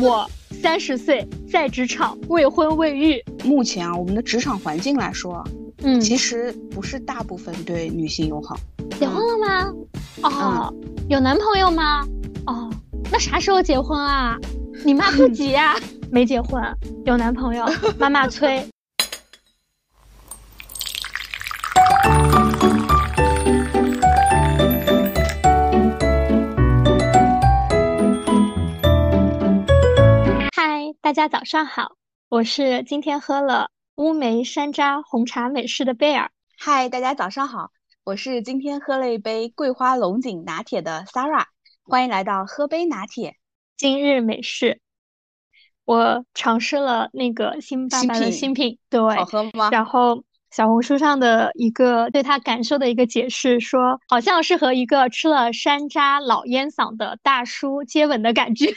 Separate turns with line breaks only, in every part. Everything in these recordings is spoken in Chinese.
我三十岁，在职场，未婚未育。
目前啊，我们的职场环境来说，
嗯，
其实不是大部分对女性友好。
结婚了吗？哦，有男朋友吗？哦，那啥时候结婚啊？你妈不急啊？没结婚，有男朋友，妈妈催。大家早上好，我是今天喝了乌梅山楂红茶美式的贝尔。
嗨，大家早上好，我是今天喝了一杯桂花龙井拿铁的 Sarah。欢迎来到喝杯拿铁。
今日美式，我尝试了那个新爸爸的新品，对，
好喝吗？
然后。小红书上的一个对他感受的一个解释说，好像是和一个吃了山楂老烟嗓的大叔接吻的感觉。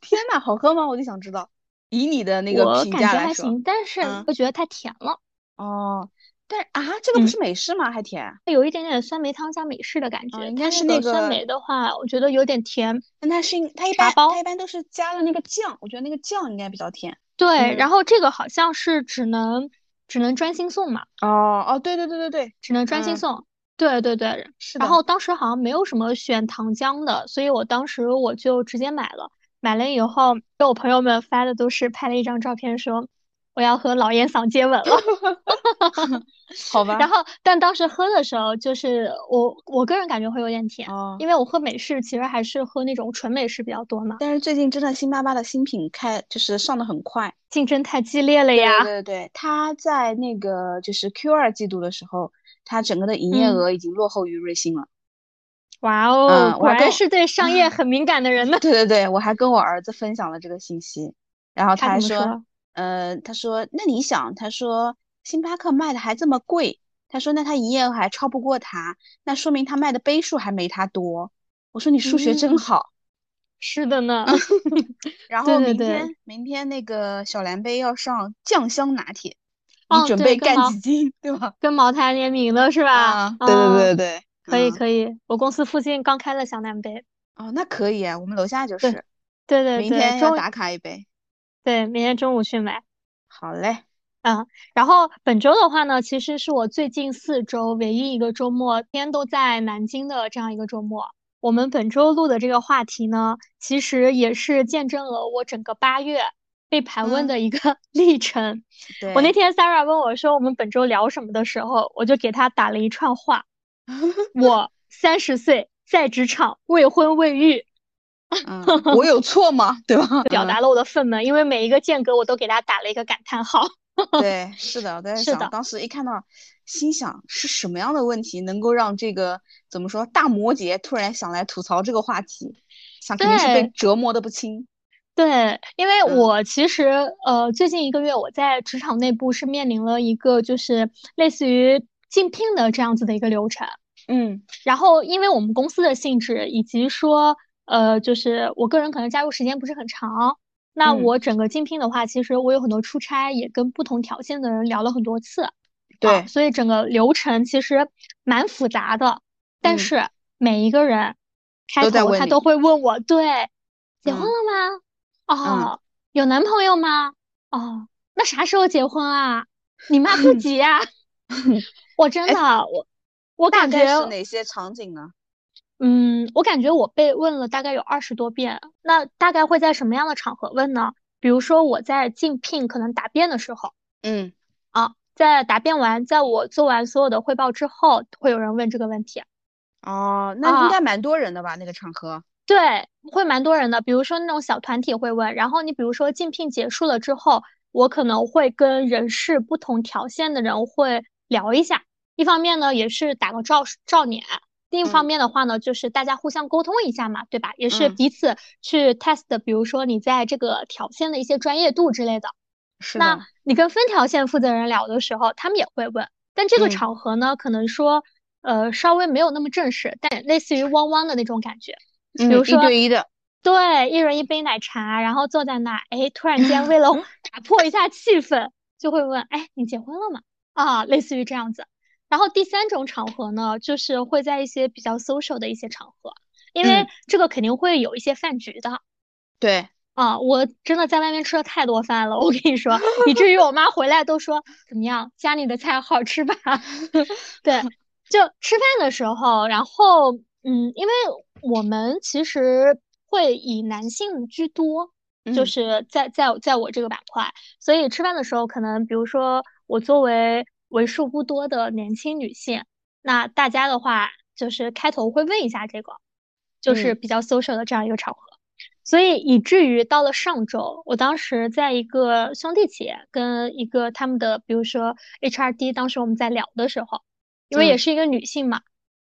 天呐，好喝吗？我就想知道。以你的那个评价来说，
还行，但是我觉得太甜了。
哦，但是啊，这个不是美式吗？还甜？
有一点点酸梅汤加美式的感觉。
应该是那
个酸梅的话，我觉得有点甜。
但它是它一般它一般都是加了那个酱，我觉得那个酱应该比较甜。
对，然后这个好像是只能只能专心送嘛。
哦哦，对对对对对，
只能专心送。对对对，是然后当时好像没有什么选糖浆的，所以我当时我就直接买了。买了以后，给我朋友们发的都是拍了一张照片说。我要和老烟嗓接吻了，
好吧。
然后，但当时喝的时候，就是我我个人感觉会有点甜，因为我喝美式其实还是喝那种纯美式比较多嘛。
但是最近真的星巴巴的新品开就是上的很快，
竞争太激烈了呀。
对对对，它在那个就是 Q 二季度的时候，它整个的营业额已经落后于瑞幸了。
哇哦，果然是对商业很敏感的人呢。
对对对，我还跟我儿子分享了这个信息，然后
他
还说。呃，他说，那你想，他说星巴克卖的还这么贵，他说那他营业额还超不过他，那说明他卖的杯数还没他多。我说你数学真好。
是的呢。
然后明天明天那个小蓝杯要上酱香拿铁，
你
准备干几斤，
对
吧？
跟茅台联名的是吧？
对对对对，
可以可以，我公司附近刚开了小蓝杯。
哦，那可以啊，我们楼下就是。
对对对，
明天要打卡一杯。
对，明天中午去买。
好嘞，
嗯，然后本周的话呢，其实是我最近四周唯一一个周末天都在南京的这样一个周末。我们本周录的这个话题呢，其实也是见证了我整个八月被盘问的一个 历程。我那天 Sarah 问我说我们本周聊什么的时候，我就给他打了一串话。我三十岁，在职场，未婚未育。
嗯，我有错吗？对吧？
表达了我的愤懑，因为每一个间隔我都给他打了一个感叹号。
对，是的，我在想，当时一看到，心想是什么样的问题能够让这个怎么说大摩羯突然想来吐槽这个话题？想肯定是被折磨的不轻。
对，因为我其实呃最近一个月我在职场内部是面临了一个就是类似于竞聘的这样子的一个流程。
嗯，
然后因为我们公司的性质以及说。呃，就是我个人可能加入时间不是很长，那我整个竞聘的话，其实我有很多出差，也跟不同条件的人聊了很多次，
对，
所以整个流程其实蛮复杂的。但是每一个人开头他都会问我，对，结婚了吗？哦，有男朋友吗？哦，那啥时候结婚啊？你妈不 急啊？我真的，我我感觉
是哪些场景呢？
嗯，我感觉我被问了大概有二十多遍，那大概会在什么样的场合问呢？比如说我在竞聘可能答辩的时候，
嗯，
啊，在答辩完，在我做完所有的汇报之后，会有人问这个问题。
哦，那应该蛮多人的吧？那个场合？
对，会蛮多人的。比如说那种小团体会问，然后你比如说竞聘结束了之后，我可能会跟人事不同条线的人会聊一下，一方面呢也是打个照照脸。另一方面的话呢，就是大家互相沟通一下嘛，对吧？也是彼此去 test，比如说你在这个条线的一些专业度之类的。
是
的。那你跟分条线负责人聊的时候，他们也会问。但这个场合呢，可能说，呃，稍微没有那么正式，但类似于汪汪的那种感觉。
嗯，
一
对一的。
对，一人一杯奶茶，然后坐在那，哎，突然间为了 打破一下气氛，就会问，哎，你结婚了吗？啊，类似于这样子。然后第三种场合呢，就是会在一些比较 social 的一些场合，因为这个肯定会有一些饭局的。
对。
啊，我真的在外面吃了太多饭了，我跟你说，以至于我妈回来都说怎么样，家里的菜好吃吧？对，就吃饭的时候，然后嗯，因为我们其实会以男性居多，就是在在在我这个板块，所以吃饭的时候，可能比如说我作为为数不多的年轻女性，那大家的话就是开头会问一下这个，就是比较 social 的这样一个场合。所以以至于到了上周，我当时在一个兄弟企业跟一个他们的，比如说 HRD，当时我们在聊的时候，因为也是一个女性嘛，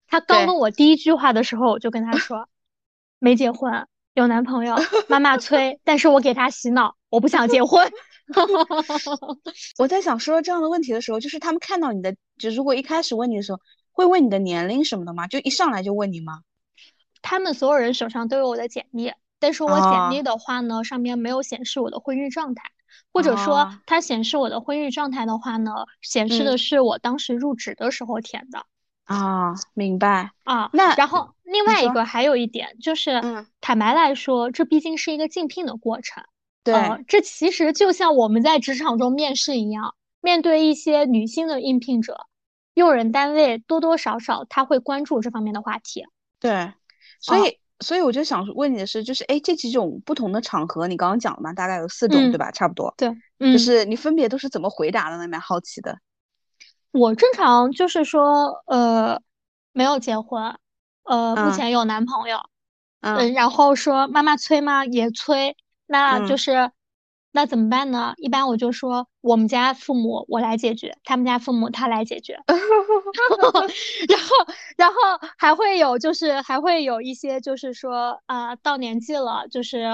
她刚问我第一句话的时候，我就跟她说，没结婚，有男朋友，妈妈催，但是我给她洗脑，我不想结婚。
我在想说这样的问题的时候，就是他们看到你的，就如果一开始问你的时候，会问你的年龄什么的吗？就一上来就问你吗？
他们所有人手上都有我的简历。但是我简历的话呢，上面没有显示我的婚育状态，或者说它显示我的婚育状态的话呢，显示的是我当时入职的时候填的。
啊，明白
啊。
那
然后另外一个还有一点就是，坦白来说，这毕竟是一个竞聘的过程。
对，
这其实就像我们在职场中面试一样，面对一些女性的应聘者，用人单位多多少少他会关注这方面的话题。
对，所以。所以我就想问你的是，就是哎，这几种不同的场合，你刚刚讲了嘛？大概有四种，对吧？差不多。
对，
就是你分别都是怎么回答的呢？蛮好奇的。
我正常就是说，呃，没有结婚，呃，目前有男朋友，嗯，然后说妈妈催吗？也催，那就是。那怎么办呢？一般我就说我们家父母我来解决，他们家父母他来解决。然后，然后还会有就是还会有一些就是说啊，到年纪了，就是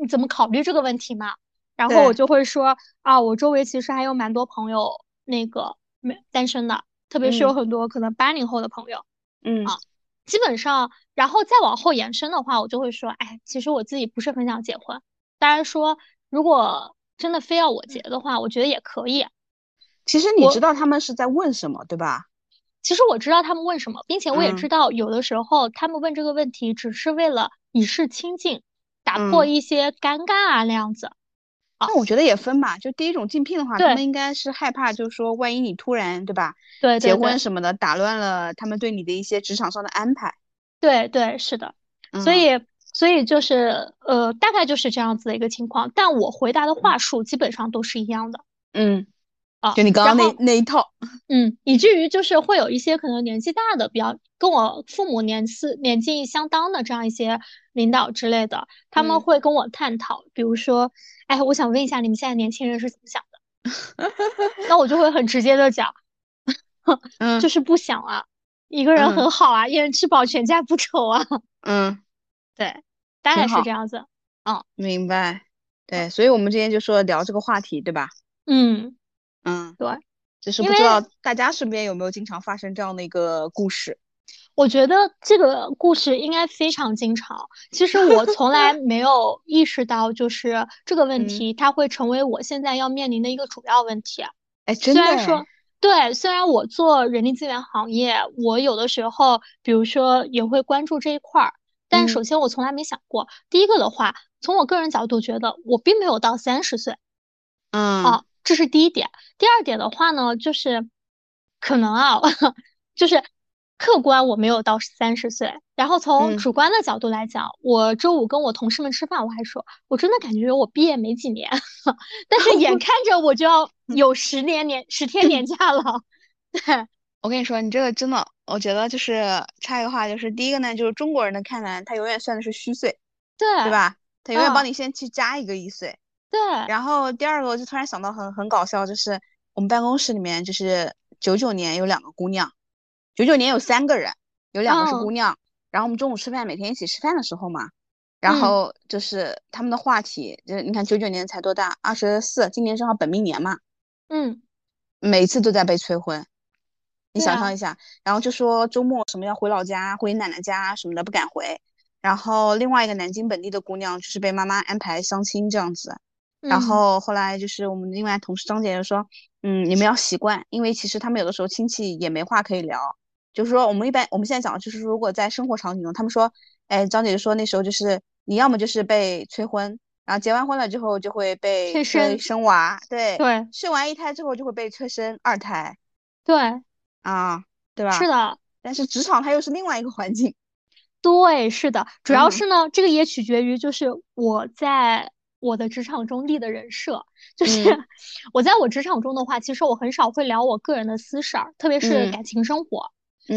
你怎么考虑这个问题嘛？然后我就会说啊，我周围其实还有蛮多朋友那个没单身的，特别是有很多可能八零后的朋友。
嗯
啊，基本上，然后再往后延伸的话，我就会说，哎，其实我自己不是很想结婚，当然说。如果真的非要我结的话，我觉得也可以。
其实你知道他们是在问什么，对吧？
其实我知道他们问什么，并且我也知道有的时候他们问这个问题只是为了以示亲近，打破一些尴尬啊那样子。
那我觉得也分吧，就第一种竞聘的话，他们应该是害怕，就是说万一你突然对吧？
对
结婚什么的，打乱了他们对你的一些职场上的安排。
对对是的，所以。所以就是呃，大概就是这样子的一个情况，但我回答的话术基本上都是一样的。
嗯，
啊，
就你刚刚那那一套。
嗯，以至于就是会有一些可能年纪大的，比较跟我父母年次年纪相当的这样一些领导之类的，他们会跟我探讨，比如说，哎，我想问一下你们现在年轻人是怎么想的？那我就会很直接的讲，就是不想啊，一个人很好啊，一人吃饱全家不愁啊。
嗯，
对。大概是这样子，嗯，
明白，对，所以我们今天就说聊这个话题，对吧？
嗯
嗯，
对，
只是不知道大家身边有没有经常发生这样的一个故事。
我觉得这个故事应该非常经常。其实我从来没有意识到，就是这个问题它会成为我现在要面临的一个主要问题。
哎，真的。
虽然说，对，虽然我做人力资源行业，我有的时候，比如说也会关注这一块儿。但首先，我从来没想过。第一个的话，从我个人角度觉得，我并没有到三十岁，
嗯，
啊，这是第一点。第二点的话呢，就是可能啊，就是客观我没有到三十岁。然后从主观的角度来讲，我周五跟我同事们吃饭，我还说，我真的感觉我毕业没几年，但是眼 看着我就要有十年年十天年假了。对，
我跟你说，你这个真的。我觉得就是插一个话，就是第一个呢，就是中国人的看来，他永远算的是虚岁，
对
对吧？他永远帮你先去加一个一岁，
对。
然后第二个，我就突然想到很很搞笑，就是我们办公室里面就是九九年有两个姑娘，九九年有三个人，有两个是姑娘。然后我们中午吃饭，每天一起吃饭的时候嘛，然后就是他们的话题，就是你看九九年才多大，二十四，今年正好本命年嘛，
嗯，
每次都在被催婚。你想象一下，然后就说周末什么要回老家、回奶奶家什么的不敢回，然后另外一个南京本地的姑娘就是被妈妈安排相亲这样子，然。后后来就是我们另外同事张姐就说，嗯，你们要习惯，因为其实他们有的时候亲戚也没话可以聊，就是说我们一般我们现在讲的就是如果在生活场景中，他们说哎，张姐就说那时候就是你要么就是被催婚，然后结完婚了之后就会被
催
生生娃，对
对，
生完一胎之后就会被催生二胎，
对
啊，对吧？
是的，
但是职场它又是另外一个环境，
对，是的，主要是呢，这个也取决于就是我在我的职场中立的人设，就是 我在我职场中的话，其实我很少会聊我个人的私事儿，特别是感情生活，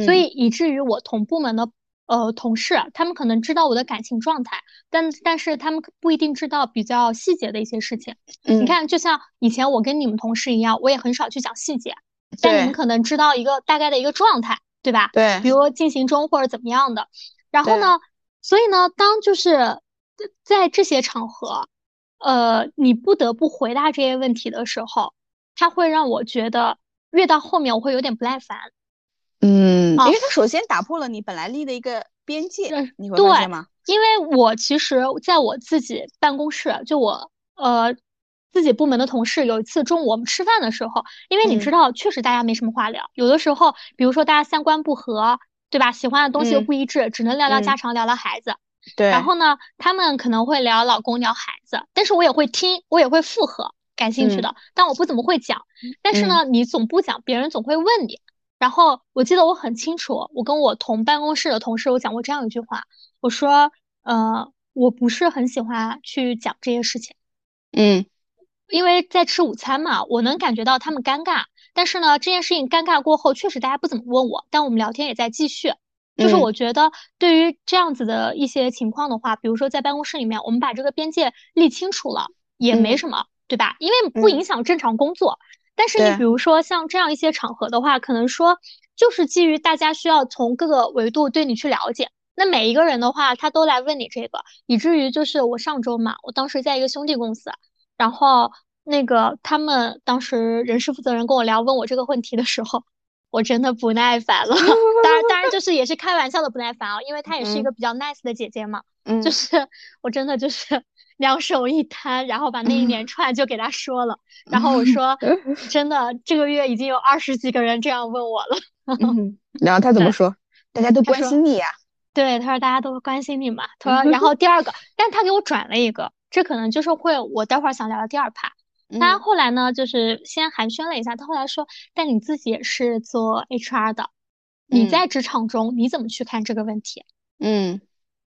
所以以至于我同部门的。呃，同事他们可能知道我的感情状态，但但是他们不一定知道比较细节的一些事情。你看，就像以前我跟你们同事一样，我也很少去讲细节，但你们可能知道一个大概的一个状态，对吧？
对。
比如进行中或者怎么样的。然后呢，所以呢，当就是在这些场合，呃，你不得不回答这些问题的时候，他会让我觉得越到后面我会有点不耐烦。
嗯，因为他首先打破了你本来立的一个边界，你会发现吗？
因为我其实在我自己办公室，就我呃自己部门的同事，有一次中午我们吃饭的时候，因为你知道，确实大家没什么话聊，有的时候，比如说大家三观不合，对吧？喜欢的东西又不一致，只能聊聊家常，聊聊孩子。
对。
然后呢，他们可能会聊老公，聊孩子，但是我也会听，我也会附和，感兴趣的，但我不怎么会讲。但是呢，你总不讲，别人总会问你。然后我记得我很清楚，我跟我同办公室的同事我讲过这样一句话，我说，呃，我不是很喜欢去讲这些事情，
嗯，
因为在吃午餐嘛，我能感觉到他们尴尬，但是呢，这件事情尴尬过后，确实大家不怎么问我，但我们聊天也在继续，就是我觉得对于这样子的一些情况的话，比如说在办公室里面，我们把这个边界立清楚了，也没什么，对吧？因为不影响正常工作。但是你比如说像这样一些场合的话，可能说就是基于大家需要从各个维度对你去了解，那每一个人的话他都来问你这个，以至于就是我上周嘛，我当时在一个兄弟公司，然后那个他们当时人事负责人跟我聊问我这个问题的时候，我真的不耐烦了。当然当然就是也是开玩笑的不耐烦啊，因为她也是一个比较 nice 的姐姐嘛，就是我真的就是。两手一摊，然后把那一连 串就给他说了。然后我说：“真的，这个月已经有二十几个人这样问我了。”
然后他怎么说？大家都关心你呀。
对，他说大家都关心你嘛。他说，然后第二个，但他给我转了一个，这可能就是会我待会儿想聊的第二趴。他后来呢，就是先寒暄了一下。他后来说：“但你自己也是做 HR 的，你在职场中你怎么去看这个问题？”
嗯，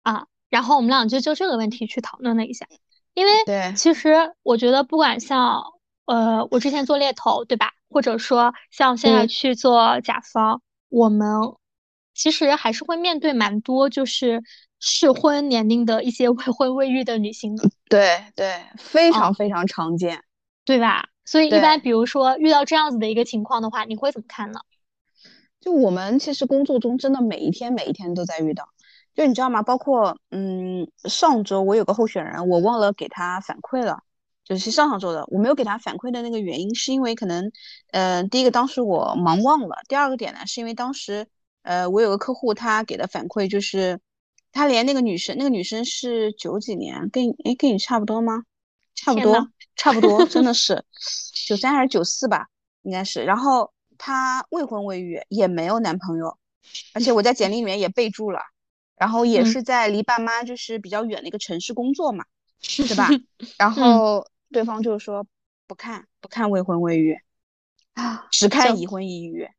啊。然后我们俩就就这个问题去讨论了一下，因为其实我觉得不管像呃我之前做猎头对吧，或者说像现在去做甲方，我们其实还是会面对蛮多就是适婚年龄的一些未 婚未育的女性。
对对，非常非常常见，
对吧？所以一般比如说遇到这样子的一个情况的话，你会怎么看呢？
就我们其实工作中真的每一天每一天都在遇到。就你知道吗？包括嗯，上周我有个候选人，我忘了给他反馈了，就是上上周的，我没有给他反馈的那个原因，是因为可能，呃，第一个当时我忙忘了，第二个点呢，是因为当时，呃，我有个客户，他给的反馈就是，他连那个女生，那个女生是九几年，跟哎跟你差不多吗？差不多，差不多，真的 是九三还是九四吧，应该是。然后她未婚未育，也没有男朋友，而且我在简历里面也备注了。然后也是在离爸妈就是比较远的一个城市工作嘛，对吧？然后对方就说不看不看未婚未育啊，只看已婚已育。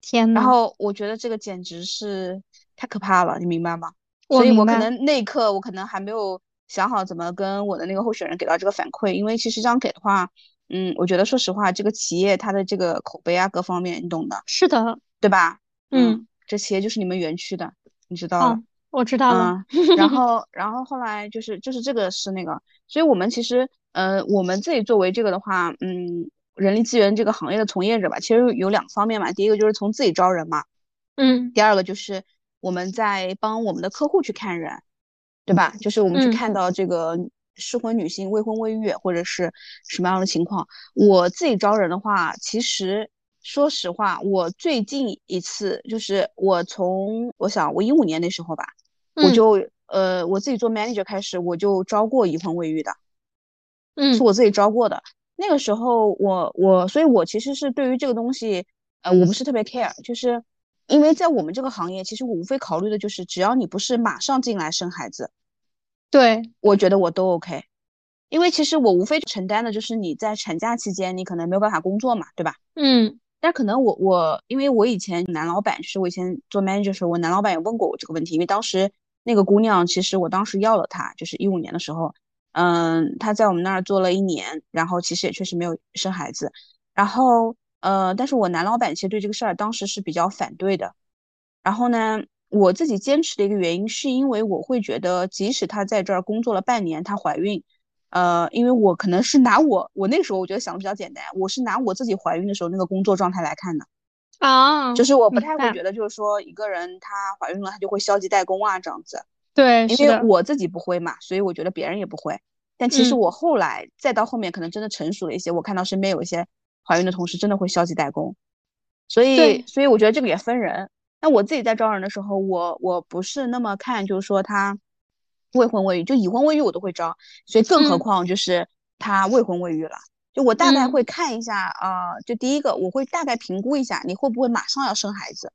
天呐，
然后我觉得这个简直是太可怕了，你明白吗？所以我可能那一刻我可能还没有想好怎么跟我的那个候选人给到这个反馈，因为其实这样给的话，嗯，我觉得说实话，这个企业它的这个口碑啊各方面你懂的。
是的，
对吧？
嗯，
这企业就是你们园区的，你知道。
我知道了，
然后，然后后来就是就是这个是那个，所以我们其实，呃，我们自己作为这个的话，嗯，人力资源这个行业的从业者吧，其实有两方面嘛，第一个就是从自己招人嘛，
嗯，
第二个就是我们在帮我们的客户去看人，对吧？就是我们去看到这个适婚女性未婚未育或者是什么样的情况。我自己招人的话，其实。说实话，我最近一次就是我从我想我一五年那时候吧，我就呃我自己做 manager 开始，我就招过已婚未育的，
嗯，
是我自己招过的。那个时候我我，所以我其实是对于这个东西，呃，我不是特别 care，就是因为在我们这个行业，其实我无非考虑的就是，只要你不是马上进来生孩子，
对
我觉得我都 OK。因为其实我无非承担的就是你在产假期间你可能没有办法工作嘛，对吧？
嗯。
但可能我我因为我以前男老板，就是我以前做 manager 的时候，我男老板也问过我这个问题，因为当时那个姑娘，其实我当时要了她，就是一五年的时候，嗯，她在我们那儿做了一年，然后其实也确实没有生孩子，然后呃，但是我男老板其实对这个事儿当时是比较反对的，然后呢，我自己坚持的一个原因是因为我会觉得，即使她在这儿工作了半年，她怀孕。呃，因为我可能是拿我，我那个时候我觉得想的比较简单，我是拿我自己怀孕的时候那个工作状态来看的，
啊，
就是我不太会觉得，就是说一个人她怀孕了，她就会消极怠工啊这样子，
对，
因为我自己不会嘛，所以我觉得别人也不会。但其实我后来再到后面，可能真的成熟了一些，我看到身边有一些怀孕的同时真的会消极怠工，所以，所以我觉得这个也分人。那我自己在招人的时候，我我不是那么看，就是说他。未婚未育，就已婚未育我都会招，所以更何况就是他未婚未育了。就我大概会看一下啊，就第一个我会大概评估一下你会不会马上要生孩子。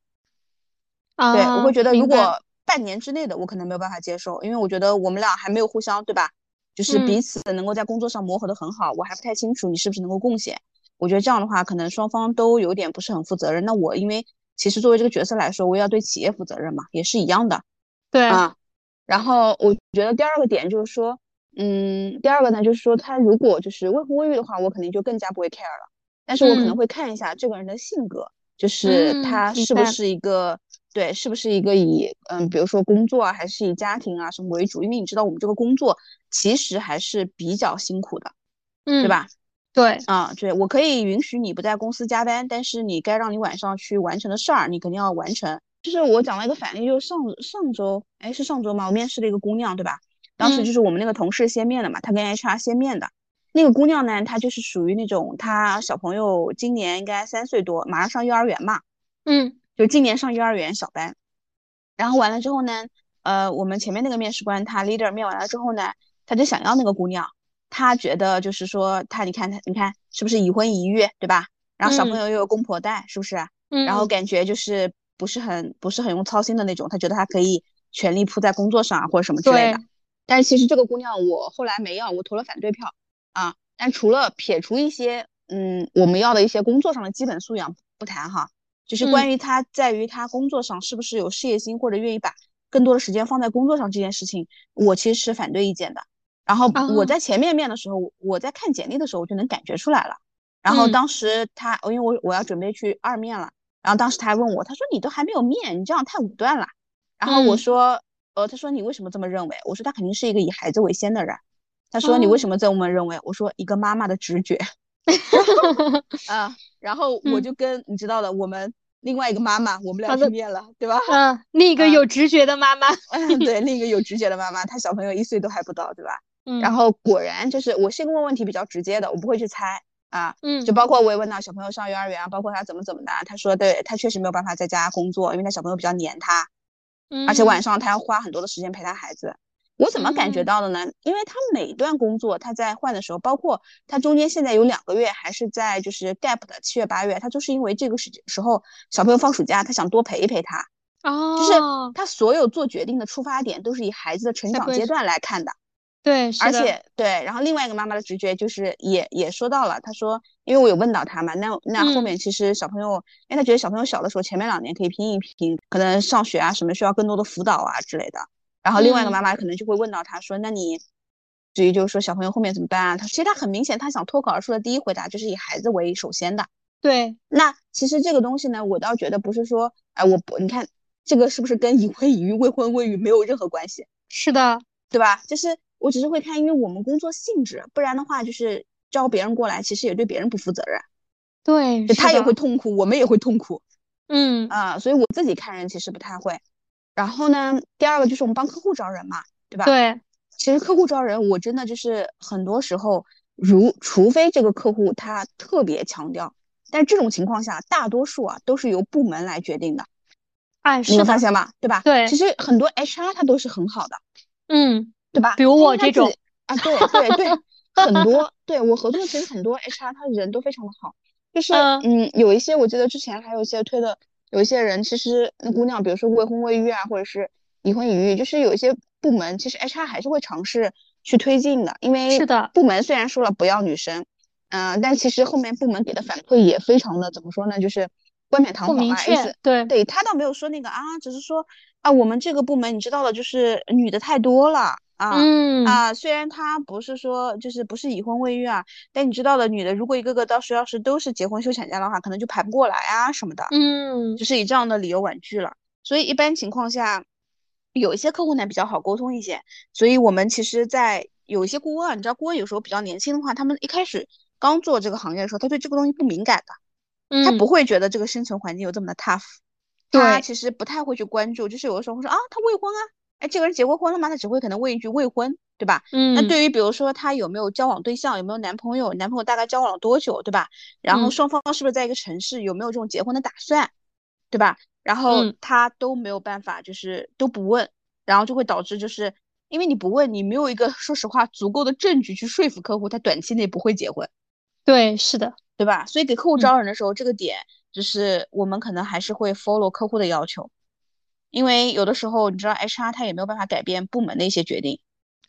啊，
对我会觉得如果半年之内的我可能没有办法接受，因为我觉得我们俩还没有互相对吧，就是彼此能够在工作上磨合的很好，我还不太清楚你是不是能够贡献。我觉得这样的话可能双方都有点不是很负责任。那我因为其实作为这个角色来说，我也要对企业负责任嘛，也是一样的。
对
啊。然后我觉得第二个点就是说，嗯，第二个呢就是说，他如果就是未婚未育的话，我肯定就更加不会 care 了。但是我可能会看一下这个人的性格，就是他是不是一个对，是不是一个以嗯，比如说工作啊，还是以家庭啊什么为主？因为你知道我们这个工作其实还是比较辛苦的，
嗯，
对吧？
对，
啊，对我可以允许你不在公司加班，但是你该让你晚上去完成的事儿，你肯定要完成。就是我讲了一个反例，就是上上周，哎，是上周吗？我面试了一个姑娘，对吧？当时就是我们那个同事先面的嘛，她跟 HR 先面的。那个姑娘呢，她就是属于那种，她小朋友今年应该三岁多，马上上幼儿园嘛，
嗯，
就今年上幼儿园小班。然后完了之后呢，呃，我们前面那个面试官他 leader 面完了之后呢，他就想要那个姑娘，他觉得就是说他，你看他，你看是不是已婚已育，对吧？然后小朋友又有公婆带，是不是？
嗯，
然后感觉就是。不是很不是很用操心的那种，他觉得他可以全力扑在工作上啊，或者什么之类的。但是其实这个姑娘我后来没要，我投了反对票啊。但除了撇除一些嗯我们要的一些工作上的基本素养不谈哈，就是关于他在于他工作上是不是有事业心或者愿意把更多的时间放在工作上这件事情，我其实是反对意见的。然后我在前面面的时候，我在看简历的时候我就能感觉出来了。然后当时他因为我我要准备去二面了。然后当时他还问我，他说你都还没有面，你这样太武断了。然后我说，呃，他说你为什么这么认为？我说他肯定是一个以孩子为先的人。他说你为什么这么认为？我说一个妈妈的直觉。啊，然后我就跟你知道的，我们另外一个妈妈，我们俩见面了，对吧？
嗯，另一个有直觉的妈妈。
嗯 对，另一个有直觉的妈妈，她小朋友一岁都还不到，对吧？
嗯。
然后果然就是我是一个问问题比较直接的，我不会去猜。啊，
嗯，
就包括我也问到小朋友上幼儿园啊，包括他怎么怎么的，他说对他确实没有办法在家工作，因为他小朋友比较黏他，
嗯，
而且晚上他要花很多的时间陪他孩子。我怎么感觉到的呢？因为他每一段工作他在换的时候，包括他中间现在有两个月还是在就是 gap 的七月八月，他就是因为这个时时候小朋友放暑假，他想多陪一陪他，
哦，
就是他所有做决定的出发点都是以孩子的成长阶段来看的。
对，
而且对，然后另外一个妈妈的直觉就是也也说到了，她说，因为我有问到她嘛，那那后面其实小朋友，因为她觉得小朋友小的时候前面两年可以拼一拼，可能上学啊什么需要更多的辅导啊之类的。然后另外一个妈妈可能就会问到她说，那你至于就是说小朋友后面怎么办啊？她其实她很明显，她想脱口而出的第一回答就是以孩子为首先的。
对，
那其实这个东西呢，我倒觉得不是说，哎，我不，你看这个是不是跟已婚已育、未婚未育没有任何关系？
是的，
对吧？就是。我只是会看，因为我们工作性质，不然的话就是招别人过来，其实也对别人不负责任。
对，
他也会痛苦，我们也会痛苦。
嗯
啊，所以我自己看人其实不太会。然后呢，第二个就是我们帮客户招人嘛，对吧？
对。
其实客户招人，我真的就是很多时候，如除非这个客户他特别强调，但这种情况下，大多数啊都是由部门来决定的。
哎，
你有发现吗？对吧？
对。
其实很多 HR 他都是很好的。
嗯。
对吧？
比如我这种
啊，对对对，很多对我合作的其实很多 HR，他人都非常的好，就是嗯，有一些我记得之前还有一些推的有一些人其实那姑娘，比如说未婚未育啊，或者是已婚已育，就是有一些部门其实 HR 还是会尝试去推进的，因为
是的，
部门虽然说了不要女生，嗯，但其实后面部门给的反馈也非常的怎么说呢，就是冠冕堂皇啊，意思
对
对，他倒没有说那个啊，只是说啊，我们这个部门你知道的，就是女的太多了。啊，
嗯
啊，虽然他不是说就是不是已婚未育啊，但你知道的，女的如果一个个到时候要是都是结婚休产假的话，可能就排不过来啊什么的，
嗯，
就是以这样的理由婉拒了。所以一般情况下，有一些客户呢比较好沟通一些，所以我们其实，在有一些顾问啊，你知道顾问有时候比较年轻的话，他们一开始刚做这个行业的时候，他对这个东西不敏感的，他不会觉得这个生存环境有这么的 tough，他其实不太会去关注，就是有的时候会说啊，他未婚啊。哎，这个人结过婚了吗？他只会可能问一句未婚，对吧？
嗯。
那对于比如说他有没有交往对象，有没有男朋友，男朋友大概交往了多久，对吧？然后双方是不是在一个城市，有没有这种结婚的打算，对吧？然后他都没有办法，就是都不问，然后就会导致就是因为你不问，你没有一个 说实话足够的证据去说服客户，他短期内不会结婚。
对，是的，
对吧？所以给客户招人的时候，这个点就是我们可能还是会 follow 客户的要求。因为有的时候，你知道，HR 他也没有办法改变部门的一些决定，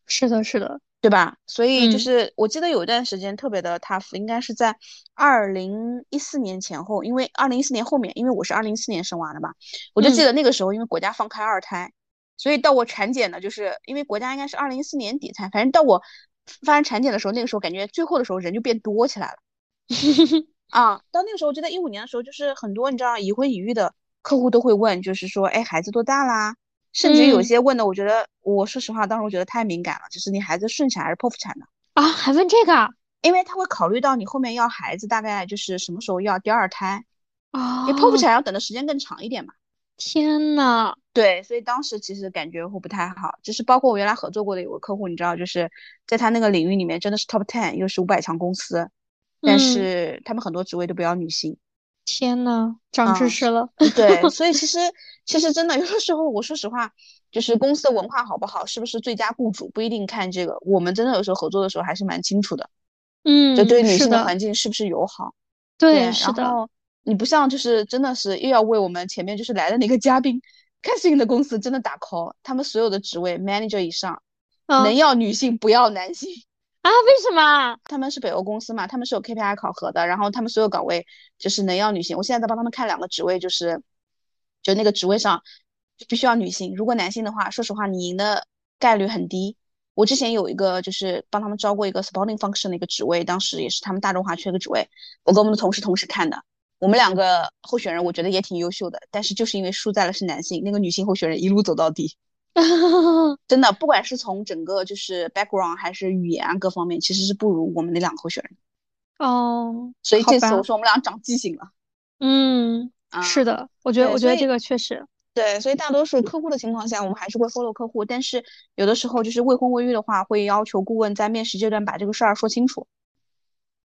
是的，是的，
对吧？所以就是我记得有一段时间特别的 tough，应该是在二零一四年前后，因为二零一四年后面，因为我是二零一四年生娃的嘛，我就记得那个时候，因为国家放开二胎，所以到我产检呢，就是因为国家应该是二零一四年底才，反正到我发生产检的时候，那个时候感觉最后的时候人就变多起来了，啊，到那个时候，我记得一五年的时候，就是很多你知道已婚已育的。客户都会问，就是说，哎，孩子多大啦？甚至有些问的，我觉得，我说实话，当时我觉得太敏感了，就是你孩子顺产还是剖腹产的
啊？还问这个？
因为他会考虑到你后面要孩子大概就是什么时候要第二胎
啊？
因为剖腹产要等的时间更长一点嘛。
天呐，
对，所以当时其实感觉会不太好，就是包括我原来合作过的有个客户，你知道，就是在他那个领域里面真的是 top ten，又是五百强公司，但是他们很多职位都不要女性。
天呐，长知识了。
对，所以其实其实真的有的时候，我说实话，就是公司的文化好不好，是不是最佳雇主，不一定看这个。我们真的有时候合作的时候还是蛮清楚的。
嗯，
就对女性的环境是不是友好？
对，是的。
然后你不像就是真的是又要为我们前面就是来的那个嘉宾，看性的公司真的打 call，他们所有的职位 manager 以上，能要女性不要男性。
啊？为什么？
他们是北欧公司嘛？他们是有 KPI 考核的，然后他们所有岗位就是能要女性。我现在在帮他们看两个职位，就是就那个职位上就必须要女性。如果男性的话，说实话你赢的概率很低。我之前有一个就是帮他们招过一个 supporting function 的一个职位，当时也是他们大中华缺个职位，我跟我们的同事同时看的。我们两个候选人我觉得也挺优秀的，但是就是因为输在了是男性，那个女性候选人一路走到底。真的，不管是从整个就是 background 还是语言啊各方面，其实是不如我们那两个候选人。
哦，
所以这次我说我们俩长记性了。
嗯，是的，我觉得我觉得这个确实
对。所以大多数客户的情况下，我们还是会 follow 客户，但是有的时候就是未婚未育的话，会要求顾问在面试阶段把这个事儿说清楚。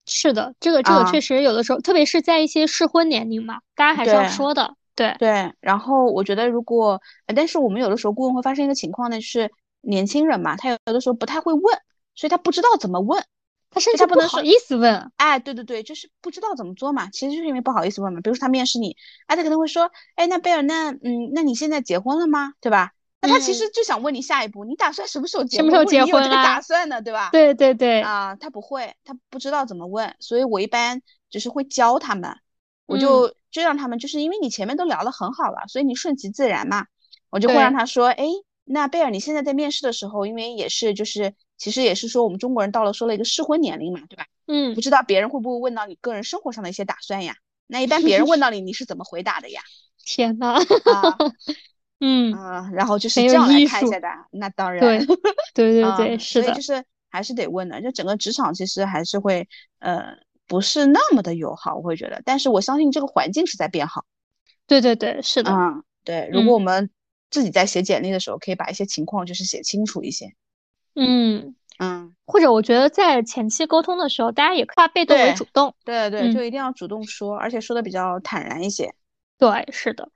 是的，这个这个确实有的时候，特别是在一些适婚年龄嘛，大家还是要说的。对
对，然后我觉得如果，但是我们有的时候顾问会发生一个情况呢，就是年轻人嘛，他有的时候不太会问，所以他不知道怎么问，
他甚至不能好意思问。
哎，对对对，就是不知道怎么做嘛，其实就是因为不好意思问嘛。比如说他面试你，哎，他可能会说，哎，那贝尔，那嗯，那你现在结婚了吗？对吧？那他其实就想问你下一步，你打算什么时候结？
什么时候结婚
啊？打算呢，对吧？
对对对。
啊，他不会，他不知道怎么问，所以我一般就是会教他们。我就就让他们，就是因为你前面都聊得很好了，所以你顺其自然嘛。我就会让他说，哎，那贝尔，你现在在面试的时候，因为也是就是其实也是说我们中国人到了说了一个适婚年龄嘛，对吧？
嗯。
不知道别人会不会问到你个人生活上的一些打算呀？那一般别人问到你，你是怎么回答的呀？
天呐。
啊。
嗯。
啊，然后就是这样来看一下的，那当然。
对对对对，是
的。所以就是还是得问的，就整个职场其实还是会呃。不是那么的友好，我会觉得，但是我相信这个环境是在变好。
对对对，是的。
嗯，对。如果我们自己在写简历的时候，可以把一些情况就是写清楚一些。
嗯
嗯。
或者我觉得在前期沟通的时候，大家也化被动为主动。
对对，就一定要主动说，而且说的比较坦然一些。
对，是的。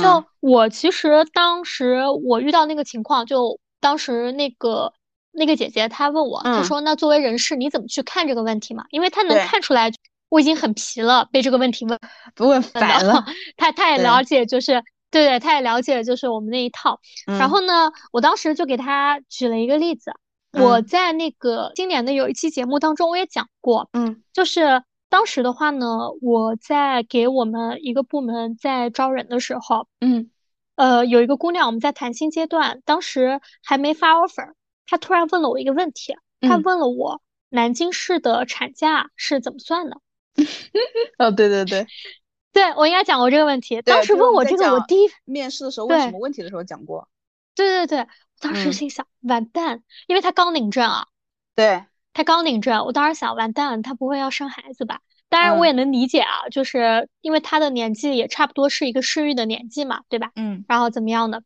就我其实当时我遇到那个情况，就当时那个。那个姐姐她问我，她说：“那作为人事，你怎么去看这个问题嘛？因为她能看出来，我已经很疲了，被这个问题问
不问烦了。
她她也了解，就是对对，她也了解，就是我们那一套。然后呢，我当时就给她举了一个例子，我在那个今年的有一期节目当中我也讲过，
嗯，
就是当时的话呢，我在给我们一个部门在招人的时候，
嗯，
呃，有一个姑娘我们在谈心阶段，当时还没发 offer，她突然问了我一个问题，他问了我南京市的产假是怎么算的。
哦，对对对，
对我应该讲过这个问题。当时问我这个，我第一
面试的时候问什么问题的时候讲过。
对对对，当时心想完蛋，因为他刚领证啊。
对，
他刚领证，我当时想完蛋，他不会要生孩子吧？当然我也能理解啊，就是因为他的年纪也差不多是一个适育的年纪嘛，对吧？
嗯。
然后怎么样的？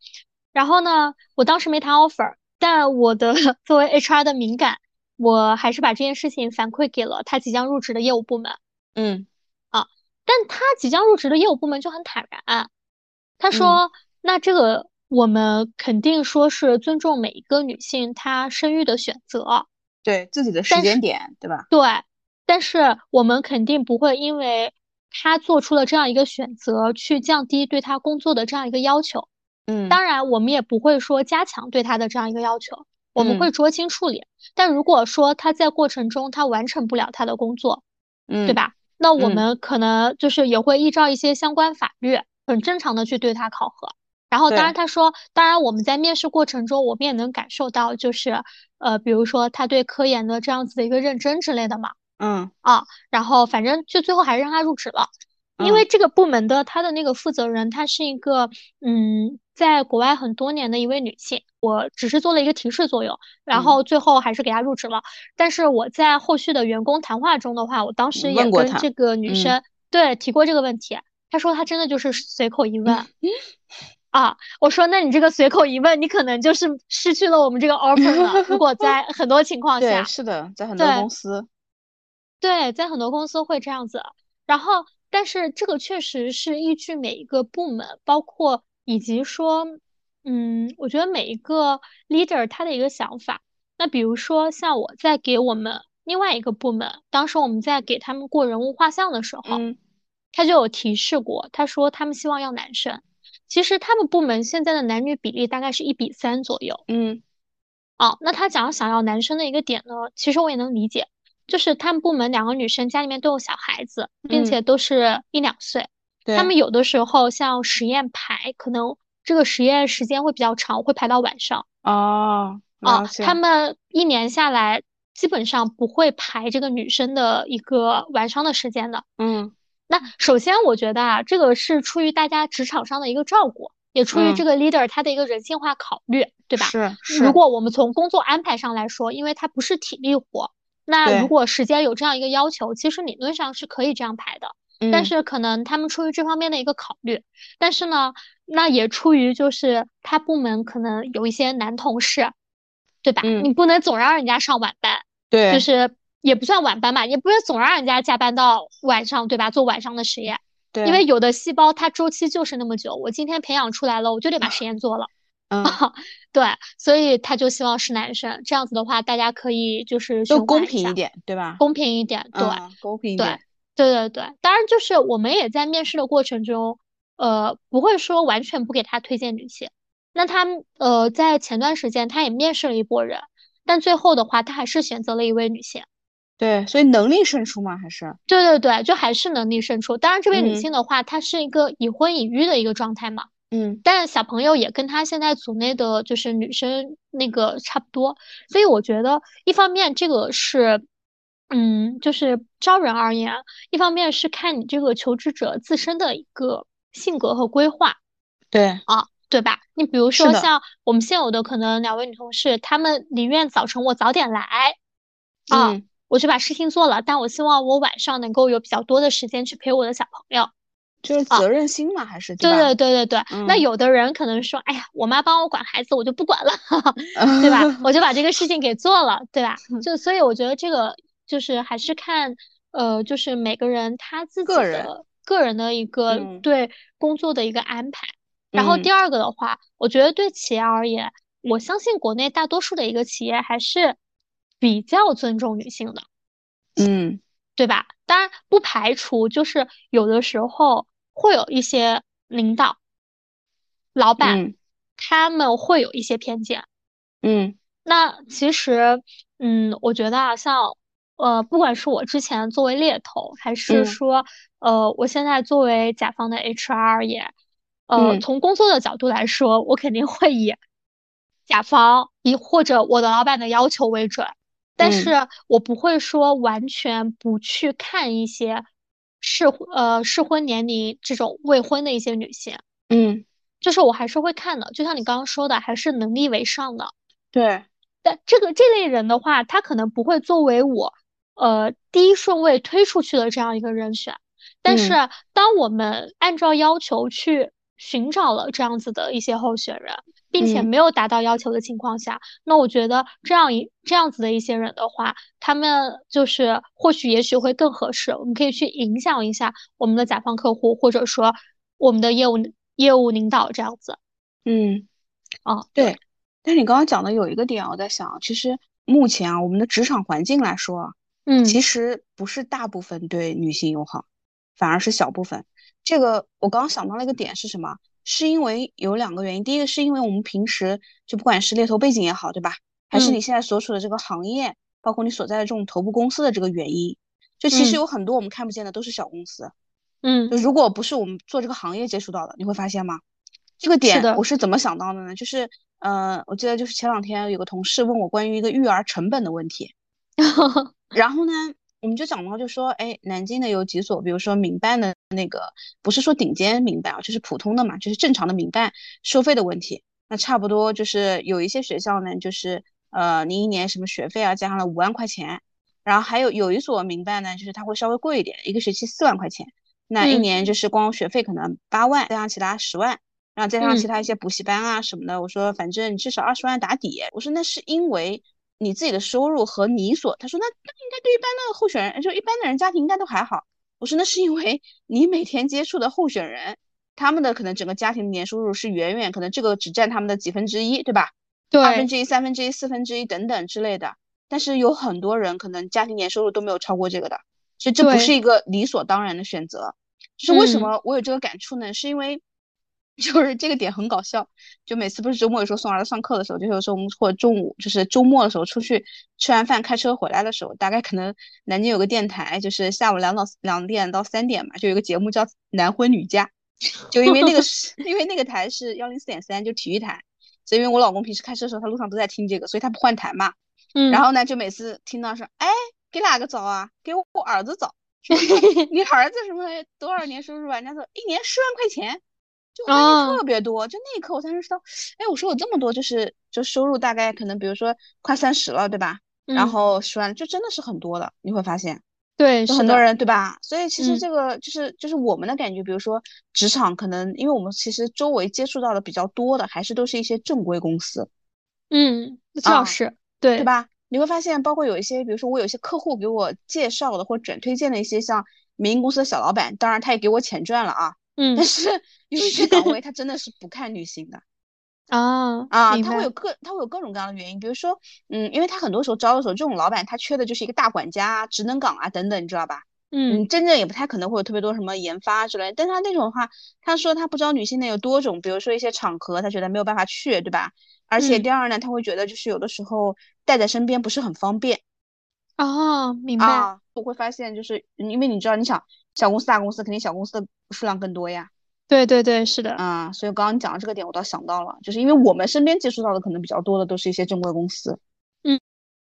然后呢，我当时没谈 offer，但我的 作为 HR 的敏感，我还是把这件事情反馈给了他即将入职的业务部门。
嗯，
啊，但他即将入职的业务部门就很坦然，他说：“那这个我们肯定说是尊重每一个女性她生育的选择，
对自己的时间点，对吧？
对，但是我们肯定不会因为她做出了这样一个选择，去降低对她工作的这样一个要求。
嗯，
当然我们也不会说加强对他的这样一个要求，我们会酌情处理。但如果说他在过程中他完成不了他的工作，
嗯，
对吧？”那我们可能就是也会依照一些相关法律，很正常的去对他考核。然后，当然他说，当然我们在面试过程中，我们也能感受到，就是呃，比如说他对科研的这样子的一个认真之类的嘛。
嗯
啊，然后反正就最后还是让他入职了，因为这个部门的他的那个负责人，他是一个嗯。在国外很多年的一位女性，我只是做了一个提示作用，然后最后还是给她入职了。但是我在后续的员工谈话中的话，我当时也跟这个女生对提过这个问题，她说她真的就是随口一问 啊。我说那你这个随口一问，你可能就是失去了我们这个 offer 了。如果在很多情况下，
是的，在很多公司，
对，在很多公司会这样子。然后，但是这个确实是依据每一个部门，包括。以及说，嗯，我觉得每一个 leader 他的一个想法，那比如说像我在给我们另外一个部门，当时我们在给他们过人物画像的时候，
嗯，
他就有提示过，他说他们希望要男生，其实他们部门现在的男女比例大概是一比三左右，
嗯，
哦，那他讲想要男生的一个点呢，其实我也能理解，就是他们部门两个女生家里面都有小孩子，并且都是一两岁。他们有的时候像实验排，可能这个实验时间会比较长，会排到晚上。
哦，
哦，他们一年下来基本上不会排这个女生的一个晚上的时间的。
嗯，
那首先我觉得啊，这个是出于大家职场上的一个照顾，也出于这个 leader 他的一个人性化考虑，对吧？
是是。
如果我们从工作安排上来说，因为它不是体力活，那如果时间有这样一个要求，其实理论上是可以这样排的。但是可能他们出于这方面的一个考虑，但是呢，那也出于就是他部门可能有一些男同事，对吧？你不能总让人家上晚班，
对，
就是也不算晚班吧，也不能总让人家加班到晚上，对吧？做晚上的实验，
对，
因为有的细胞它周期就是那么久，我今天培养出来了，我就得把实验做了，
嗯，
对，所以他就希望是男生，这样子的话，大家可以就是
都公平一点，对吧？
公平一点，对，
公平一点。
对对对对，当然就是我们也在面试的过程中，呃，不会说完全不给他推荐女性。那他呃，在前段时间他也面试了一波人，但最后的话，他还是选择了一位女性。
对，所以能力胜出吗？还是？
对对对，就还是能力胜出。当然，这位女性的话，她是一个已婚已育的一个状态嘛。
嗯。
但小朋友也跟他现在组内的就是女生那个差不多，所以我觉得一方面这个是。嗯，就是招人而言，一方面是看你这个求职者自身的一个性格和规划，
对
啊，对吧？你比如说像我们现有的可能两位女同事，她们宁愿早晨我早点来，啊，我就把事情做了，但我希望我晚上能够有比较多的时间去陪我的小朋友，
就是责任心嘛，还是
对对对对对。那有的人可能说，哎呀，我妈帮我管孩子，我就不管了，对吧？我就把这个事情给做了，对吧？就所以我觉得这个。就是还是看，呃，就是每个人他自己的个人的一个对工作的一个安排。然后第二个的话，我觉得对企业而言，我相信国内大多数的一个企业还是比较尊重女性的，
嗯，
对吧？当然不排除就是有的时候会有一些领导、老板，他们会有一些偏见。
嗯，
那其实，嗯，我觉得啊，像呃，不管是我之前作为猎头，还是说呃，我现在作为甲方的 HR 也，呃，从工作的角度来说，我肯定会以甲方以或者我的老板的要求为准，但是我不会说完全不去看一些适呃适婚年龄这种未婚的一些女性，
嗯，
就是我还是会看的，就像你刚刚说的，还是能力为上的。
对，
但这个这类人的话，他可能不会作为我，呃，第一顺位推出去的这样一个人选。但是，当我们按照要求去寻找了这样子的一些候选人，并且没有达到要求的情况下，那我觉得这样一这样子的一些人的话，他们就是或许也许会更合适。我们可以去影响一下我们的甲方客户，或者说我们的业务业务领导这样子。
嗯，
哦，
对。但是你刚刚讲的有一个点，我在想，其实目前啊，我们的职场环境来说，
嗯，
其实不是大部分对女性友好，反而是小部分。这个我刚刚想到了一个点是什么？是因为有两个原因。第一个是因为我们平时就不管是猎头背景也好，对吧？还是你现在所处的这个行业，包括你所在的这种头部公司的这个原因，就其实有很多我们看不见的都是小公司。
嗯，
就如果不是我们做这个行业接触到的，你会发现吗？这个点我是怎么想到的呢？就是。嗯，我记得就是前两天有个同事问我关于一个育儿成本的问题，然后呢，我们就讲到就说，哎，南京的有几所，比如说民办的那个，不是说顶尖民办啊，就是普通的嘛，就是正常的民办收费的问题。那差不多就是有一些学校呢，就是呃，你一年什么学费啊，加上了五万块钱，然后还有有一所民办呢，就是它会稍微贵一点，一个学期四万块钱，那一年就是光学费可能八万，加上其他十万。然后再加上其他一些补习班啊什么的，我说反正至少二十万打底。我说那是因为你自己的收入和你所，他说那那应该对一般的候选人，就一般的人家庭应该都还好。我说那是因为你每天接触的候选人，他们的可能整个家庭年收入是远远可能这个只占他们的几分之一，对吧？
对，
二分之一、三分之一、四分之一等等之类的。但是有很多人可能家庭年收入都没有超过这个的，所以这不是一个理所当然的选择。就是为什么我有这个感触呢？是因为。就是这个点很搞笑，就每次不是周末有时候送儿子上课的时候，就有时候我们或者中午就是周末的时候出去吃完饭开车回来的时候，大概可能南京有个电台，就是下午两到两点到三点嘛，就有个节目叫男婚女嫁，就因为那个 是因为那个台是幺零四点三，就体育台，所以因为我老公平时开车的时候他路上都在听这个，所以他不换台嘛，
嗯，
然后呢就每次听到说，哎，给哪个找啊？给我儿子找，你儿子什么多少年收入啊？人家说一年十万块钱。就发现特别多，就那一刻我才认识到，哎，我说我这么多，就是就收入大概可能，比如说快三十了，对吧？然后十万，就真的是很多的，你会发现，
对，
很多人，对吧？所以其实这个就是就是我们的感觉，比如说职场，可能因为我们其实周围接触到的比较多的，还是都是一些正规公司，
嗯，这倒是，对，
对吧？你会发现，包括有一些，比如说我有些客户给我介绍的或转推荐的一些像民营公司的小老板，当然他也给我钱赚了啊。
嗯，
但是有一些岗位 他真的是不看女性的
啊
啊，他会有各他会有各种各样的原因，比如说，嗯，因为他很多时候招的时候，这种老板他缺的就是一个大管家、啊职能岗啊等等，你知道吧？
嗯，
真正也不太可能会有特别多什么研发之类，但他那种的话，他说他不招女性的有多种，比如说一些场合他觉得没有办法去，对吧？而且第二呢，他会觉得就是有的时候带在身边不是很方便。
哦，明白。
我会发现就是因为你知道，你想小公司大公司肯定小公司的。数量更多呀，
对对对，是的，
啊，所以刚刚你讲的这个点，我倒想到了，就是因为我们身边接触到的可能比较多的都是一些正规公司，
嗯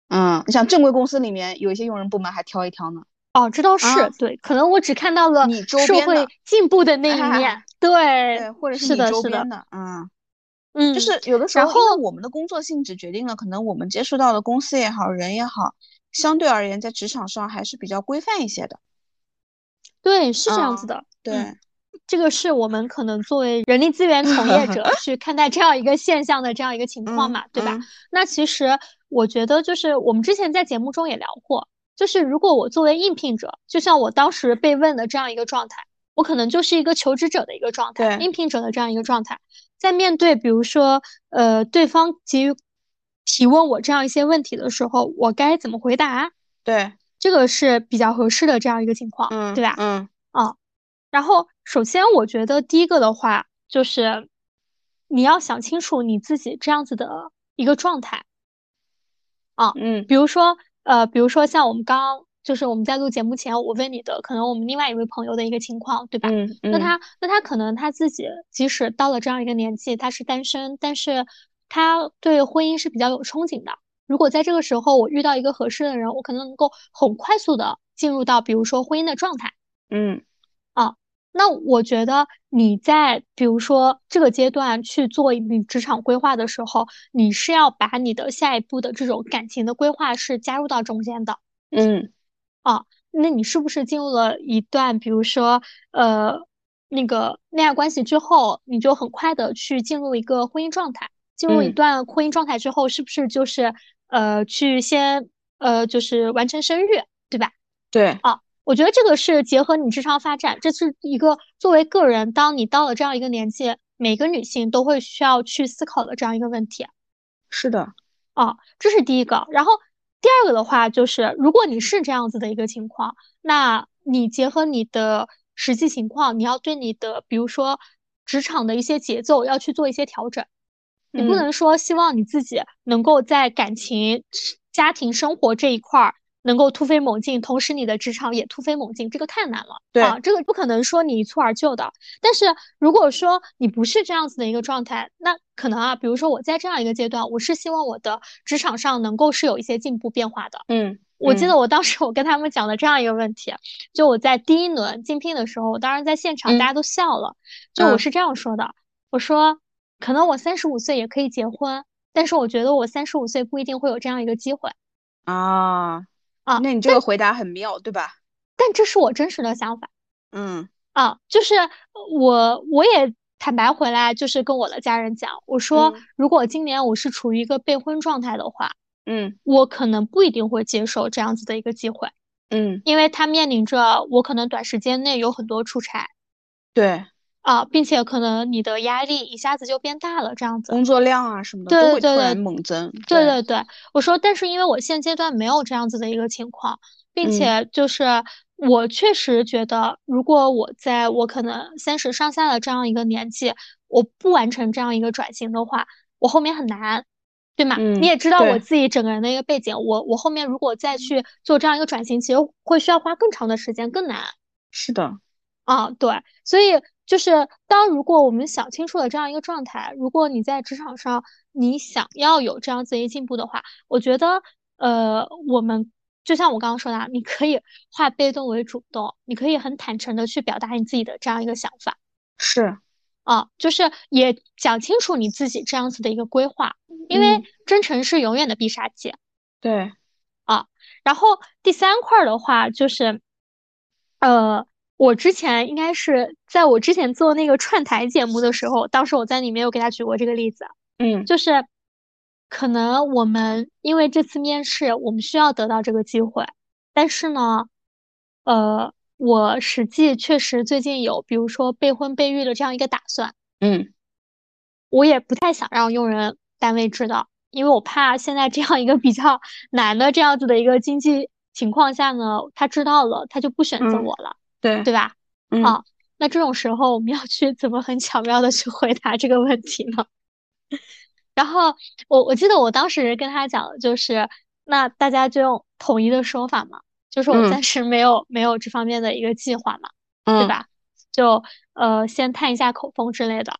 嗯，你像正规公司里面有一些用人部门还挑一挑呢，
哦，这倒是，对，可能我只看到了
你周
边的进步的那一面，
对对，或者
是
你周边
的，
嗯
嗯，
就是有的时候，因为我们的工作性质决定了，可能我们接触到的公司也好，人也好，相对而言在职场上还是比较规范一些的。
对，是这样子的。
对，
这个是我们可能作为人力资源从业者 去看待这样一个现象的这样一个情况嘛，对吧？那其实我觉得，就是我们之前在节目中也聊过，就是如果我作为应聘者，就像我当时被问的这样一个状态，我可能就是一个求职者的一个状态，应聘者的这样一个状态，在面对比如说呃对方给予提问我这样一些问题的时候，我该怎么回答？
对。
这个是比较合适的这样一个情况，
嗯，
对吧？
嗯，
啊，然后首先我觉得第一个的话就是你要想清楚你自己这样子的一个状态，啊，
嗯，
比如说呃，比如说像我们刚就是我们在录节目前，我问你的可能我们另外一位朋友的一个情况，对吧？
嗯，
那他那他可能他自己即使到了这样一个年纪，他是单身，但是他对婚姻是比较有憧憬的。如果在这个时候我遇到一个合适的人，我可能能够很快速的进入到比如说婚姻的状态。
嗯，
啊，那我觉得你在比如说这个阶段去做你职场规划的时候，你是要把你的下一步的这种感情的规划是加入到中间的。
嗯。
啊，那你是不是进入了一段，比如说，呃，那个恋爱关系之后，你就很快的去进入一个婚姻状态？进入一段婚姻状态之后，是不是就是呃，去先呃，就是完成生育，对吧？
对。
啊，我觉得这个是结合你职场发展，这是一个作为个人，当你到了这样一个年纪，每个女性都会需要去思考的这样一个问题。
是的。
啊，这是第一个，然后。第二个的话就是，如果你是这样子的一个情况，那你结合你的实际情况，你要对你的，比如说职场的一些节奏要去做一些调整。你不能说希望你自己能够在感情、家庭生活这一块儿。能够突飞猛进，同时你的职场也突飞猛进，这个太难了。
对
啊，这个不可能说你一蹴而就的。但是如果说你不是这样子的一个状态，那可能啊，比如说我在这样一个阶段，我是希望我的职场上能够是有一些进步变化的。
嗯，
我记得我当时我跟他们讲的这样一个问题，就我在第一轮竞聘的时候，我当时在现场大家都笑了。就我是这样说的，我说可能我三十五岁也可以结婚，但是我觉得我三十五岁不一定会有这样一个机会。
啊。
啊，
那你这个回答很妙，对吧？
但这是我真实的想法。
嗯，
啊，就是我我也坦白回来，就是跟我的家人讲，我说如果今年我是处于一个备婚状态的话，
嗯，
我可能不一定会接受这样子的一个机会。
嗯，
因为他面临着我可能短时间内有很多出差。
对。
啊，并且可能你的压力一下子就变大了，这样子，
工作量啊什么的
都会突
然猛增。
对对对，我说，但是因为我现阶段没有这样子的一个情况，并且就是我确实觉得，如果我在我可能三十上下的这样一个年纪，我不完成这样一个转型的话，我后面很难，对吗？你也知道我自己整个人的一个背景，我我后面如果再去做这样一个转型，其实会需要花更长的时间，更难。
是的。
啊，对，所以。就是当如果我们想清楚了这样一个状态，如果你在职场上你想要有这样子一进步的话，我觉得，呃，我们就像我刚刚说的，你可以化被动为主动，你可以很坦诚的去表达你自己的这样一个想法。
是，
啊，就是也讲清楚你自己这样子的一个规划，因为真诚是永远的必杀技。
对，
啊，然后第三块的话就是，呃。我之前应该是在我之前做那个串台节目的时候，当时我在里面有给他举过这个例子，
嗯，
就是可能我们因为这次面试，我们需要得到这个机会，但是呢，呃，我实际确实最近有，比如说备婚备育的这样一个打算，
嗯，
我也不太想让用人单位知道，因为我怕现在这样一个比较难的这样子的一个经济情况下呢，他知道了，他就不选择我了。
对
对吧？
啊，
那这种时候我们要去怎么很巧妙的去回答这个问题呢？然后我我记得我当时跟他讲的就是，那大家就用统一的说法嘛，就是我暂时没有没有这方面的一个计划嘛，对吧？就呃先探一下口风之类的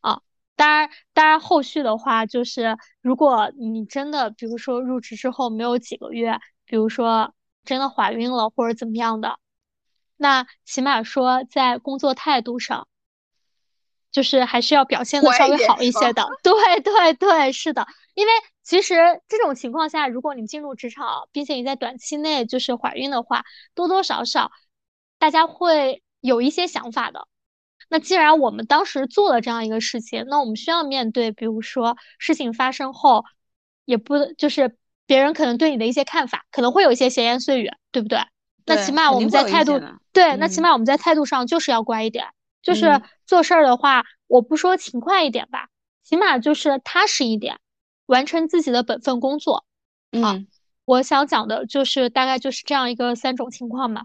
啊。当然当然后续的话，就是如果你真的比如说入职之后没有几个月，比如说真的怀孕了或者怎么样的。那起码说，在工作态度上，就是还是要表现的稍微好一些的。对对对，是的。因为其实这种情况下，如果你进入职场，并且你在短期内就是怀孕的话，多多少少大家会有一些想法的。那既然我们当时做了这样一个事情，那我们需要面对，比如说事情发生后，也不就是别人可能对你的一些看法，可能会有一些闲言碎语，对不对？那起码我们在态度对，那起码我们在态度上就是要乖一点，就是做事儿的话，我不说勤快一点吧，起码就是踏实一点，完成自己的本分工作。
嗯，
我想讲的就是大概就是这样一个三种情况嘛。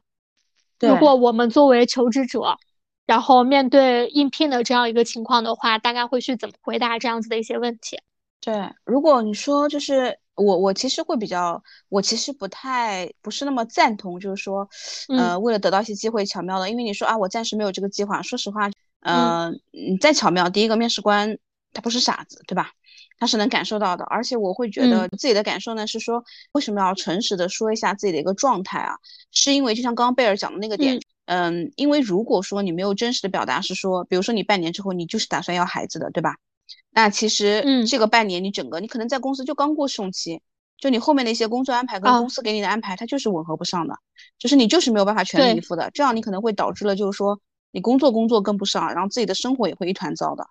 如果我们作为求职者，然后面对应聘的这样一个情况的话，大概会去怎么回答这样子的一些问题？
对，如果你说就是我，我其实会比较，我其实不太不是那么赞同，就是说，呃，为了得到一些机会巧妙的，因为你说啊，我暂时没有这个计划。说实话，嗯，你再巧妙，第一个面试官他不是傻子，对吧？他是能感受到的，而且我会觉得自己的感受呢是说，为什么要诚实的说一下自己的一个状态啊？是因为就像刚刚贝尔讲的那个点，嗯，因为如果说你没有真实的表达，是说，比如说你半年之后你就是打算要孩子的，对吧？那其实这个半年你整个你可能在公司就刚过试用期，就你后面的一些工作安排跟公司给你的安排，它就是吻合不上的，就是你就是没有办法全力以赴的，这样你可能会导致了就是说你工作工作跟不上，然后自己的生活也会一团糟的。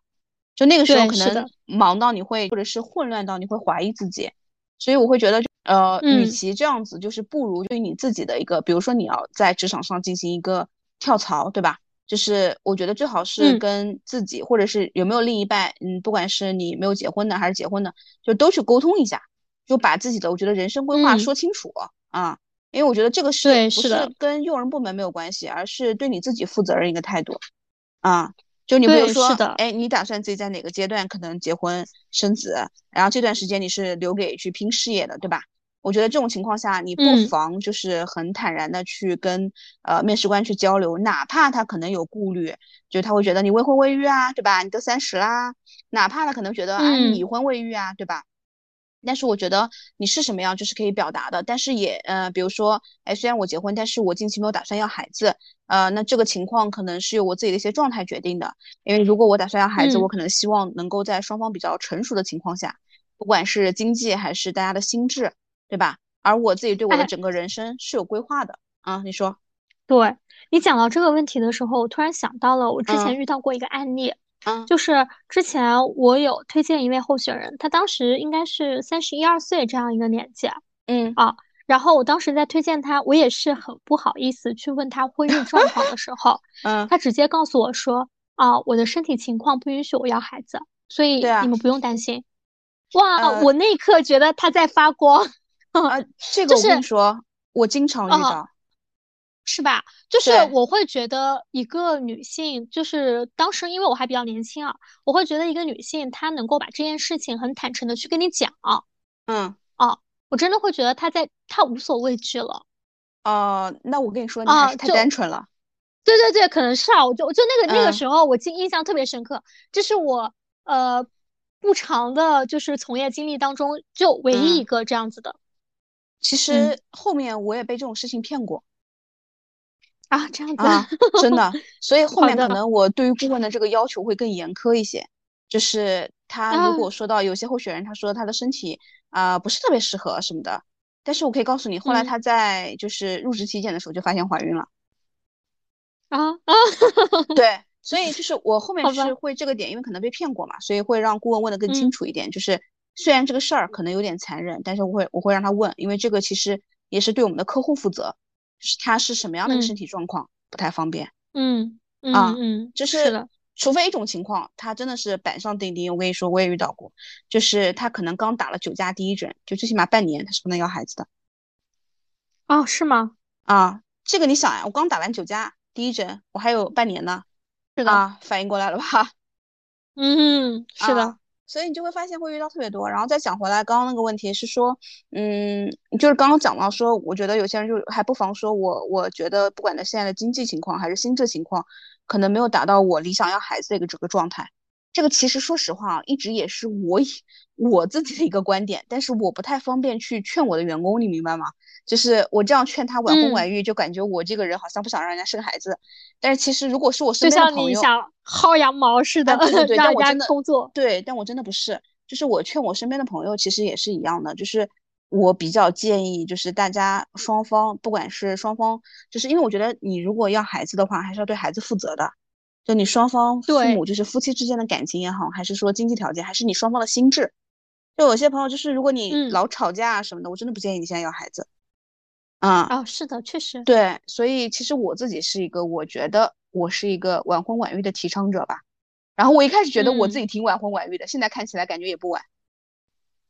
就那个时候可能忙到你会，或者是混乱到你会怀疑自己，所以我会觉得，呃，与其这样子，就是不如对你自己的一个，比如说你要在职场上进行一个跳槽，对吧？就是我觉得最好是跟自己，或者是有没有另一半，嗯，不管是你没有结婚的还是结婚的，就都去沟通一下，就把自己的我觉得人生规划说清楚啊，因为我觉得这个是不是跟用人部门没有关系，而是对你自己负责任一个态度啊。就你比如说，哎，你打算自己在哪个阶段可能结婚生子，然后这段时间你是留给去拼事业的，对吧？我觉得这种情况下，你不妨就是很坦然的去跟呃面试官去交流，哪怕他可能有顾虑，就他会觉得你未婚未育啊，对吧？你都三十啦，哪怕他可能觉得啊你已婚未育啊，对吧？但是我觉得你是什么样就是可以表达的，但是也呃，比如说，哎，虽然我结婚，但是我近期没有打算要孩子，呃，那这个情况可能是由我自己的一些状态决定的。因为如果我打算要孩子，我可能希望能够在双方比较成熟的情况下，不管是经济还是大家的心智，对吧？而我自己对我的整个人生是有规划的啊。你说，
对你讲到这个问题的时候，我突然想到了我之前遇到过一个案例。就是之前我有推荐一位候选人，他当时应该是三十一二岁这样一个年纪，
嗯
啊，然后我当时在推荐他，我也是很不好意思去问他婚姻状况的时候，
嗯，
他直接告诉我说，啊，我的身体情况不允许我要孩子，所以你们不用担心。哇，我那一刻觉得他在发光，
啊，这个我跟你说，我经常遇到。
是吧？就是我会觉得一个女性，就是当时因为我还比较年轻啊，我会觉得一个女性她能够把这件事情很坦诚的去跟你讲，
嗯，
哦，我真的会觉得她在她无所畏惧了。
哦，那我跟你说，你还是太单纯了。
对对对，可能是啊，我就就那个那个时候，我记印象特别深刻，这是我呃不长的，就是从业经历当中就唯一一个这样子的。
其实后面我也被这种事情骗过。
啊，这样子
啊，真的，所以后面可能我对于顾问的这个要求会更严苛一些。就是他如果说到有些候选人，他说他的身体啊不是特别适合什么的，但是我可以告诉你，后来他在就是入职体检的时候就发现怀孕了。
啊啊，
对，所以就是我后面是会这个点，因为可能被骗过嘛，所以会让顾问问的更清楚一点。就是虽然这个事儿可能有点残忍，但是我会我会让他问，因为这个其实也是对我们的客户负责。是他是什么样的身体状况不太方便，
嗯
啊
嗯，
就是除非一种情况，他真的是板上钉钉。我跟你说，我也遇到过，就是他可能刚打了九价第一针，就最起码半年他是不能要孩子的。
哦，是吗？
啊，这个你想呀，我刚打完九价第一针，我还有半年呢，
是的，
反应过来了吧？
嗯，是的。
所以你就会发现会遇到特别多，然后再讲回来，刚刚那个问题是说，嗯，就是刚刚讲到说，我觉得有些人就还不妨说我，我觉得不管他现在的经济情况还是心智情况，可能没有达到我理想要孩子的一个这个状态。这个其实说实话啊，一直也是我我自己的一个观点，但是我不太方便去劝我的员工，你明白吗？就是我这样劝他晚婚晚育，就感觉我这个人好像不想让人家生孩子。但是其实如果是我身边的朋友，
就像你想薅羊毛似的，
对对对，但我真的
工作，
对，但我真的不是。就是我劝我身边的朋友，其实也是一样的。就是我比较建议，就是大家双方，不管是双方，就是因为我觉得你如果要孩子的话，还是要对孩子负责的。就你双方父母，就是夫妻之间的感情也好，还是说经济条件，还是你双方的心智。就有些朋友，就是如果你老吵架啊什么的，我真的不建议你现在要孩子。啊，
哦，是的，确实。
对，所以其实我自己是一个，我觉得我是一个晚婚晚育的提倡者吧。然后我一开始觉得我自己挺晚婚晚育的，现在看起来感觉也不晚。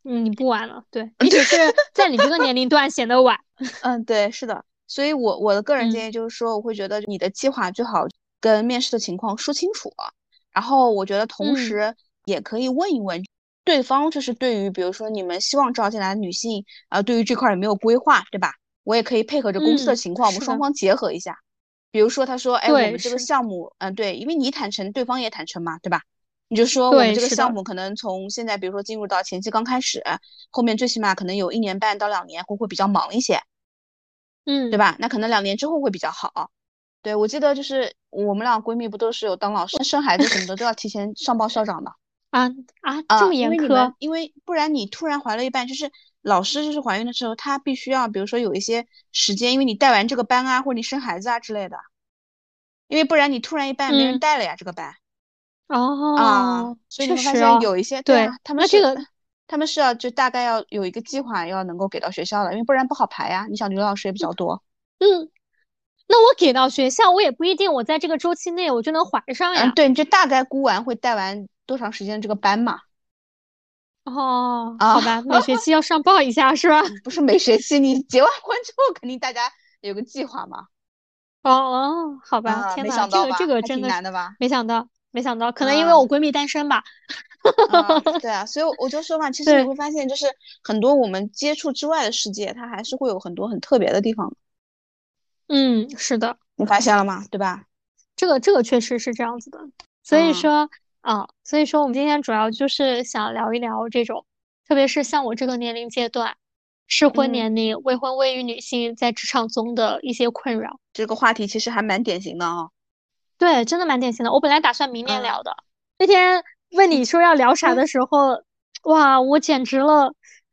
嗯，你不晚了，对，你只是 在你这个年龄段显得晚。
嗯，对，是的。所以我我的个人建议就是说，我会觉得你的计划最好跟面试的情况说清楚。然后我觉得同时也可以问一问对方，就是对于比如说你们希望招进来的女性，呃，对于这块有没有规划，对吧？我也可以配合着公司的情况，我们双方结合一下。比如说他说，哎，我们这个项目，嗯，对，因为你坦诚，对方也坦诚嘛，对吧？你就说我们这个项目可能从现在，比如说进入到前期刚开始，后面最起码可能有一年半到两年会会比较忙一些，
嗯，
对吧？那可能两年之后会比较好。对我记得就是我们俩闺蜜不都是有当老师、生孩子什么的都要提前上报校长的
啊啊，这么严
苛？因为不然你突然怀了一半，就是老师就是怀孕的时候，他必须要比如说有一些时间，因为你带完这个班啊，或者你生孩子啊之类的，因为不然你突然一半没人带了呀，这个班。
哦
啊，所以你发现有一些对他们
这个
他们是要就大概要有一个计划，要能够给到学校的，因为不然不好排呀。你想，刘老师也比较多。
嗯，那我给到学校，我也不一定我在这个周期内我就能怀上呀。
嗯，对，你就大概估完会带完多长时间这个班嘛？
哦，好吧，每学期要上报一下是吧？
不是每学期，你 结完婚之后肯定大家有个计划嘛。
哦哦，好吧，天哪，这个这个真的
难的吧？
没想到。没想到，可能因为我闺蜜单身吧。
对啊，所以我就说嘛，其实你会发现，就是很多我们接触之外的世界，它还是会有很多很特别的地方。
嗯，是的，
你发现了吗？对吧？
这个这个确实是这样子的。所以说啊，所以说我们今天主要就是想聊一聊这种，特别是像我这个年龄阶段，适婚年龄、未婚未育女性在职场中的一些困扰。
这个话题其实还蛮典型的啊。
对，真的蛮典型的。我本来打算明年聊的，那天问你说要聊啥的时候，哇，我简直了，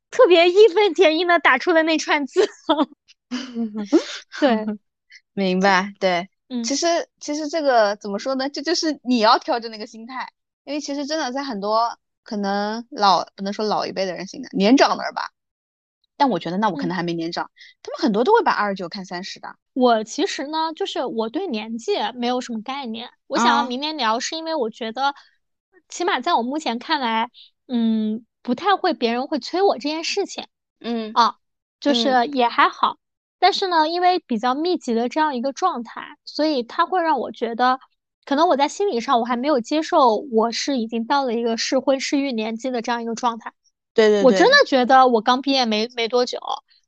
特别义愤填膺的打出了那串字。对，
明白。对，嗯，其实其实这个怎么说呢？这就是你要调整那个心态，因为其实真的在很多可能老不能说老一辈的人心里，年长的人吧。但我觉得，那我可能还没年长，他们很多都会把二十九看三十的。
我其实呢，就是我对年纪没有什么概念。我想要明年聊，是因为我觉得，起码在我目前看来，嗯，不太会别人会催我这件事情。
嗯
啊，就是也还好。但是呢，因为比较密集的这样一个状态，所以它会让我觉得，可能我在心理上我还没有接受我是已经到了一个适婚适育年纪的这样一个状态。
对对，
我真的觉得我刚毕业没没多久，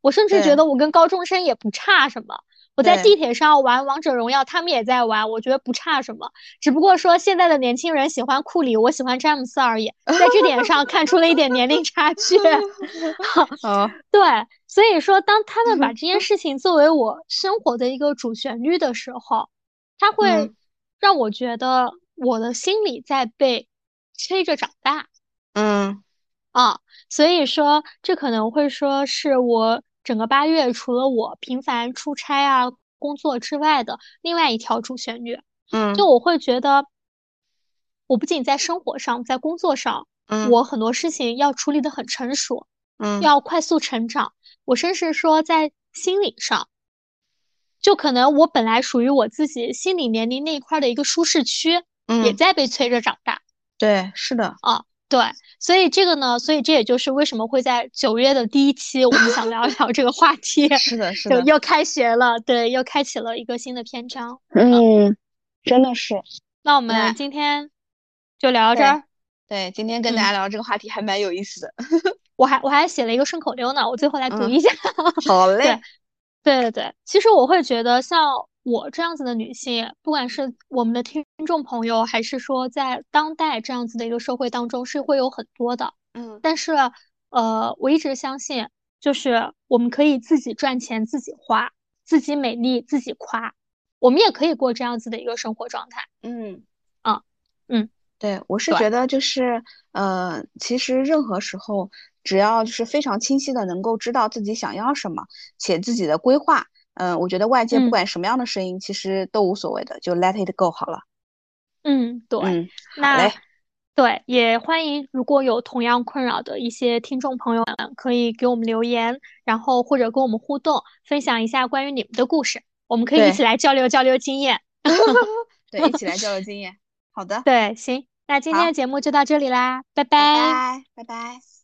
我甚至觉得我跟高中生也不差什么。我在地铁上玩王者荣耀，他们也在玩，我觉得不差什么。只不过说现在的年轻人喜欢库里，我喜欢詹姆斯而已，在这点上看出了一点年龄差 距。
啊，
对，所以说当他们把这件事情作为我生活的一个主旋律的时候，他会让我觉得我的心里在被催着长大。
嗯。
啊，所以说这可能会说是我整个八月除了我频繁出差啊工作之外的另外一条主旋律。
嗯，
就我会觉得，我不仅在生活上，在工作上，
嗯，
我很多事情要处理的很成熟，
嗯，
要快速成长。我甚至说在心理上，就可能我本来属于我自己心理年龄那一块的一个舒适区，
嗯，
也在被催着长大。
对，是的，
啊。对，所以这个呢，所以这也就是为什么会在九月的第一期，我们想聊一聊这个话题。
是的，是的，
又开学了，对，又开启了一个新的篇章。
嗯，真的是。
那我们今天就聊到这儿。
对，今天跟大家聊这个话题还蛮有意思的。
我还我还写了一个顺口溜呢，我最后来读一下。
好嘞。
对对对，其实我会觉得像。我这样子的女性，不管是我们的听众朋友，还是说在当代这样子的一个社会当中，是会有很多的。
嗯，
但是，呃，我一直相信，就是我们可以自己赚钱，自己花，自己美丽，自己夸，我们也可以过这样子的一个生活状态。
嗯，
啊，嗯，
对，我是觉得就是，呃，其实任何时候，只要就是非常清晰的能够知道自己想要什么，且自己的规划。嗯，我觉得外界不管什么样的声音，其实都无所谓的，就 let it go 好了。
嗯，对。
嗯，
那对，也欢迎如果有同样困扰的一些听众朋友们，可以给我们留言，然后或者跟我们互动，分享一下关于你们的故事，我们可以一起来交流交流经验。
对，一起来交流经验。好的。
对，行，那今天的节目就到这里啦，拜
拜，拜拜。